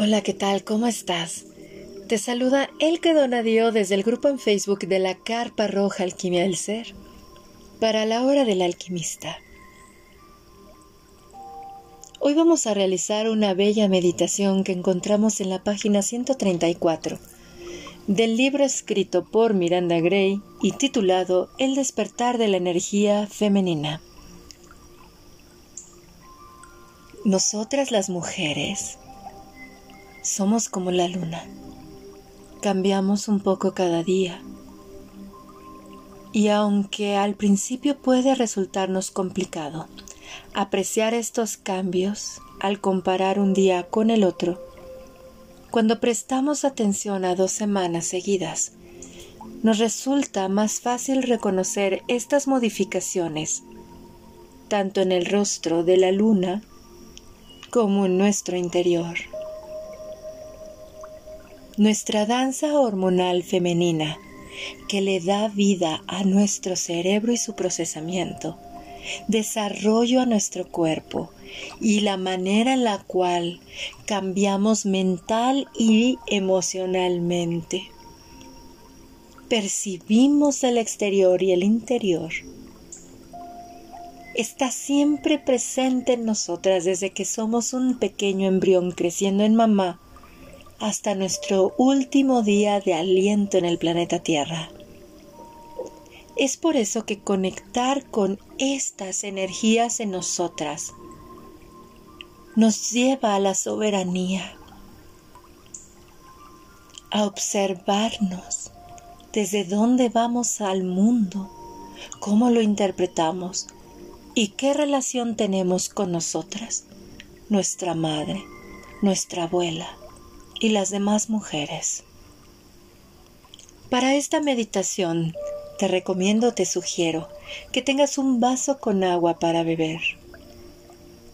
Hola, ¿qué tal? ¿Cómo estás? Te saluda El que Donadio desde el grupo en Facebook de la Carpa Roja Alquimia del Ser para la hora del alquimista. Hoy vamos a realizar una bella meditación que encontramos en la página 134 del libro escrito por Miranda Gray y titulado El despertar de la energía femenina. Nosotras las mujeres somos como la luna. Cambiamos un poco cada día. Y aunque al principio puede resultarnos complicado apreciar estos cambios al comparar un día con el otro, cuando prestamos atención a dos semanas seguidas, nos resulta más fácil reconocer estas modificaciones, tanto en el rostro de la luna como en nuestro interior. Nuestra danza hormonal femenina, que le da vida a nuestro cerebro y su procesamiento, desarrollo a nuestro cuerpo y la manera en la cual cambiamos mental y emocionalmente. Percibimos el exterior y el interior. Está siempre presente en nosotras desde que somos un pequeño embrión creciendo en mamá hasta nuestro último día de aliento en el planeta Tierra. Es por eso que conectar con estas energías en nosotras nos lleva a la soberanía, a observarnos desde dónde vamos al mundo, cómo lo interpretamos y qué relación tenemos con nosotras, nuestra madre, nuestra abuela, y las demás mujeres. Para esta meditación te recomiendo, te sugiero, que tengas un vaso con agua para beber.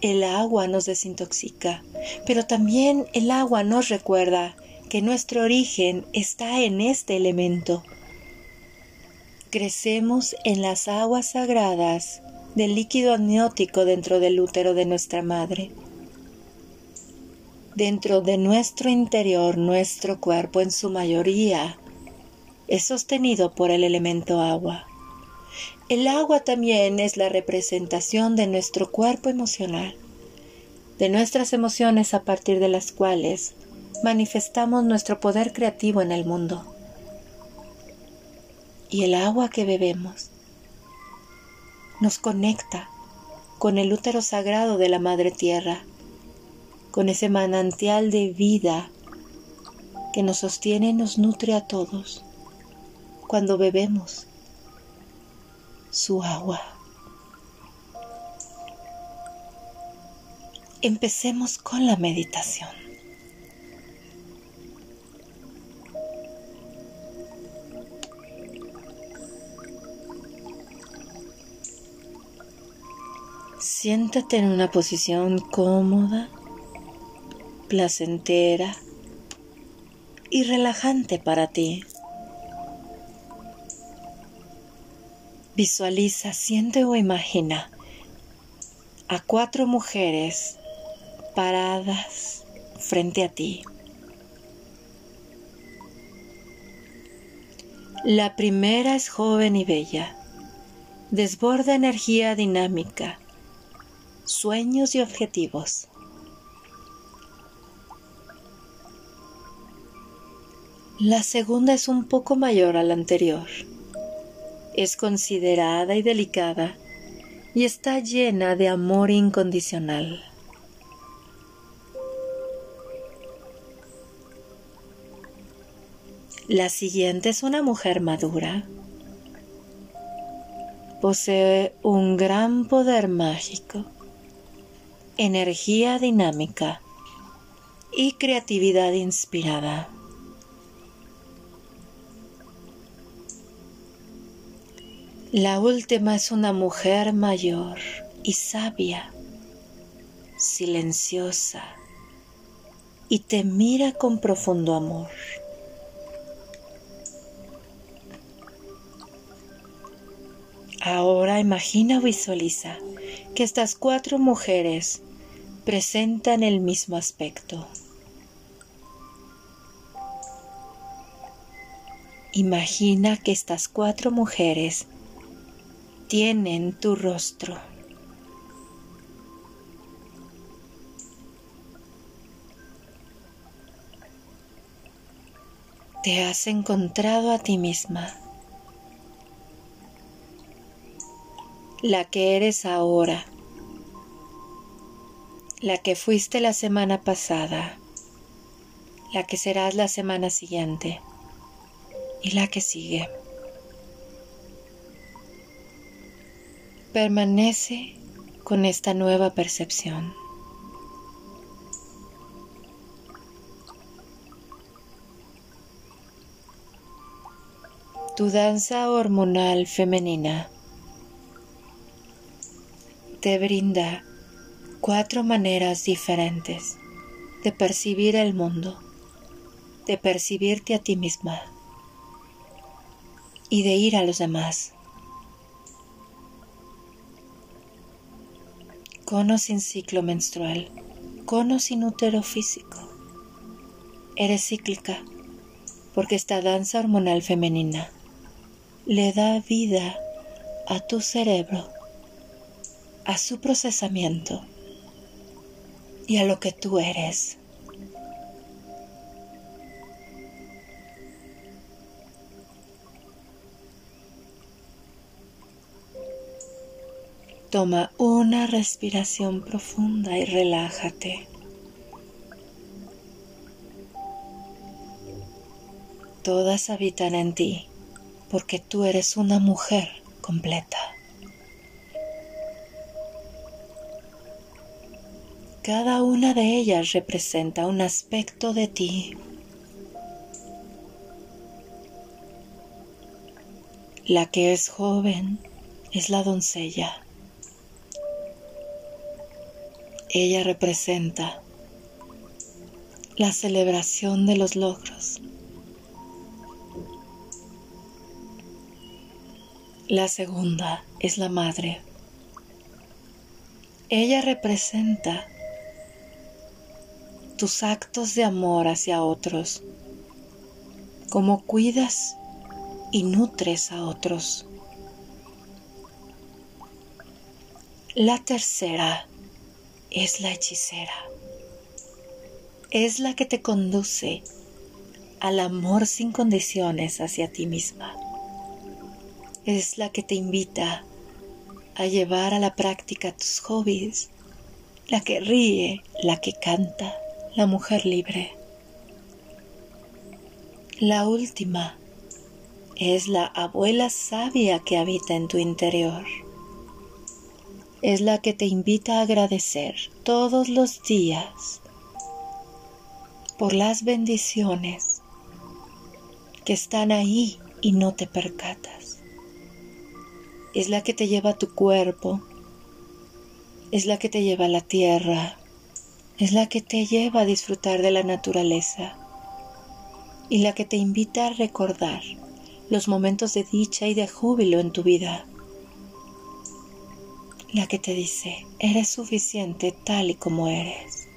El agua nos desintoxica, pero también el agua nos recuerda que nuestro origen está en este elemento. Crecemos en las aguas sagradas del líquido amniótico dentro del útero de nuestra madre dentro de nuestro interior, nuestro cuerpo en su mayoría es sostenido por el elemento agua. El agua también es la representación de nuestro cuerpo emocional, de nuestras emociones a partir de las cuales manifestamos nuestro poder creativo en el mundo. Y el agua que bebemos nos conecta con el útero sagrado de la Madre Tierra con ese manantial de vida que nos sostiene y nos nutre a todos cuando bebemos su agua. Empecemos con la meditación. Siéntate en una posición cómoda placentera y relajante para ti. Visualiza, siente o imagina a cuatro mujeres paradas frente a ti. La primera es joven y bella, desborda energía dinámica, sueños y objetivos. La segunda es un poco mayor a la anterior. Es considerada y delicada y está llena de amor incondicional. La siguiente es una mujer madura. Posee un gran poder mágico, energía dinámica y creatividad inspirada. La última es una mujer mayor y sabia, silenciosa, y te mira con profundo amor. Ahora imagina o visualiza que estas cuatro mujeres presentan el mismo aspecto. Imagina que estas cuatro mujeres tienen tu rostro. Te has encontrado a ti misma, la que eres ahora, la que fuiste la semana pasada, la que serás la semana siguiente y la que sigue. Permanece con esta nueva percepción. Tu danza hormonal femenina te brinda cuatro maneras diferentes de percibir el mundo, de percibirte a ti misma y de ir a los demás. Cono sin ciclo menstrual, cono sin útero físico. Eres cíclica porque esta danza hormonal femenina le da vida a tu cerebro, a su procesamiento y a lo que tú eres. Toma una respiración profunda y relájate. Todas habitan en ti porque tú eres una mujer completa. Cada una de ellas representa un aspecto de ti. La que es joven es la doncella. Ella representa la celebración de los logros. La segunda es la madre. Ella representa tus actos de amor hacia otros, cómo cuidas y nutres a otros. La tercera es la hechicera. Es la que te conduce al amor sin condiciones hacia ti misma. Es la que te invita a llevar a la práctica tus hobbies, la que ríe, la que canta, la mujer libre. La última es la abuela sabia que habita en tu interior es la que te invita a agradecer todos los días por las bendiciones que están ahí y no te percatas. Es la que te lleva a tu cuerpo, es la que te lleva a la tierra, es la que te lleva a disfrutar de la naturaleza y la que te invita a recordar los momentos de dicha y de júbilo en tu vida la que te dice, eres suficiente tal y como eres.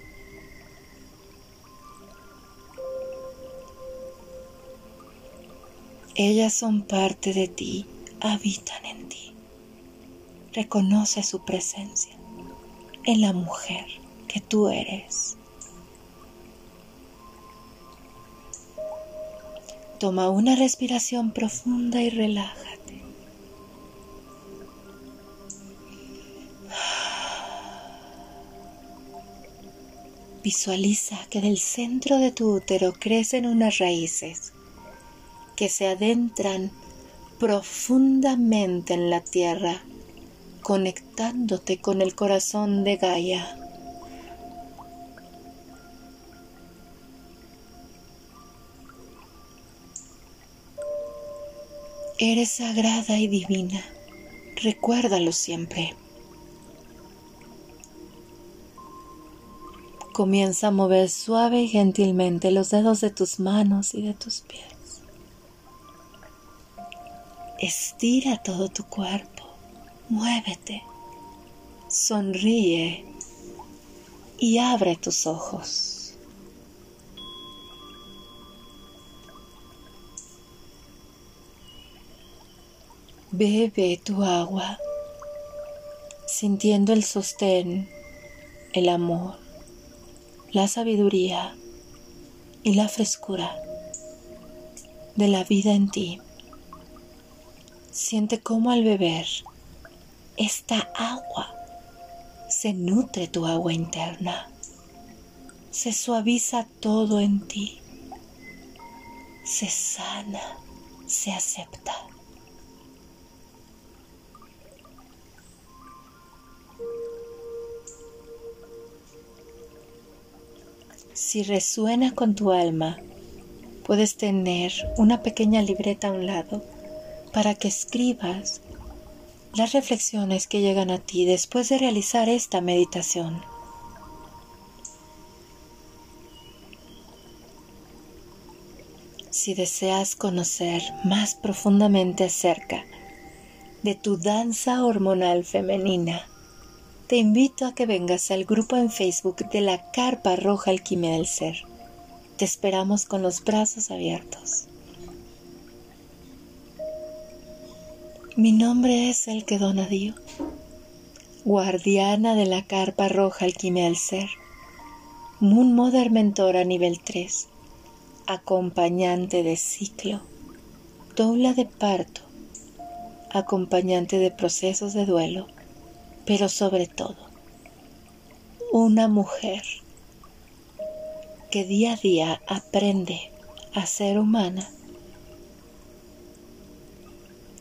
Ellas son parte de ti, habitan en ti. Reconoce su presencia en la mujer que tú eres. Toma una respiración profunda y relaja. Visualiza que del centro de tu útero crecen unas raíces que se adentran profundamente en la tierra, conectándote con el corazón de Gaia. Eres sagrada y divina, recuérdalo siempre. Comienza a mover suave y gentilmente los dedos de tus manos y de tus pies. Estira todo tu cuerpo, muévete, sonríe y abre tus ojos. Bebe tu agua, sintiendo el sostén, el amor, la sabiduría y la frescura de la vida en ti. Siente cómo al beber esta agua se nutre tu agua interna, se suaviza todo en ti, se sana, se acepta. Si resuena con tu alma, puedes tener una pequeña libreta a un lado para que escribas las reflexiones que llegan a ti después de realizar esta meditación. Si deseas conocer más profundamente acerca de tu danza hormonal femenina, te invito a que vengas al grupo en Facebook de la Carpa Roja Alquimia del Ser. Te esperamos con los brazos abiertos. Mi nombre es el que Dio, guardiana de la carpa roja alquimia del ser, Moon Mother Mentora nivel 3, acompañante de ciclo, doula de parto, acompañante de procesos de duelo, pero sobre todo, una mujer que día a día aprende a ser humana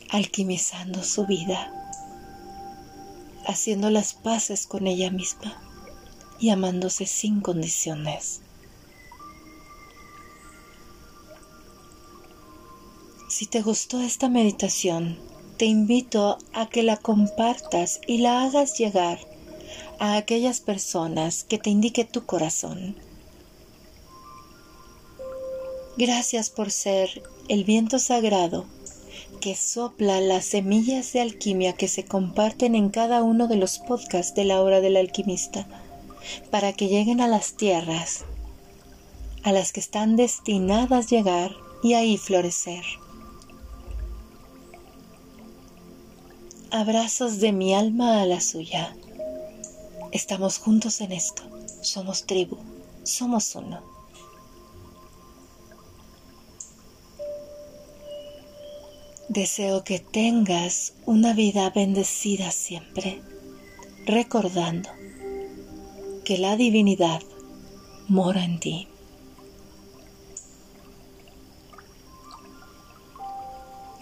alquimizando su vida, haciendo las paces con ella misma y amándose sin condiciones. Si te gustó esta meditación, te invito a que la compartas y la hagas llegar a aquellas personas que te indique tu corazón. Gracias por ser el viento sagrado que sopla las semillas de alquimia que se comparten en cada uno de los podcasts de la hora del alquimista, para que lleguen a las tierras a las que están destinadas llegar y ahí florecer. Abrazos de mi alma a la suya. Estamos juntos en esto. Somos tribu. Somos uno. Deseo que tengas una vida bendecida siempre, recordando que la divinidad mora en ti.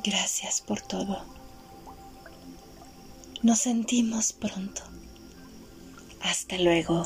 Gracias por todo. Nos sentimos pronto. Hasta luego.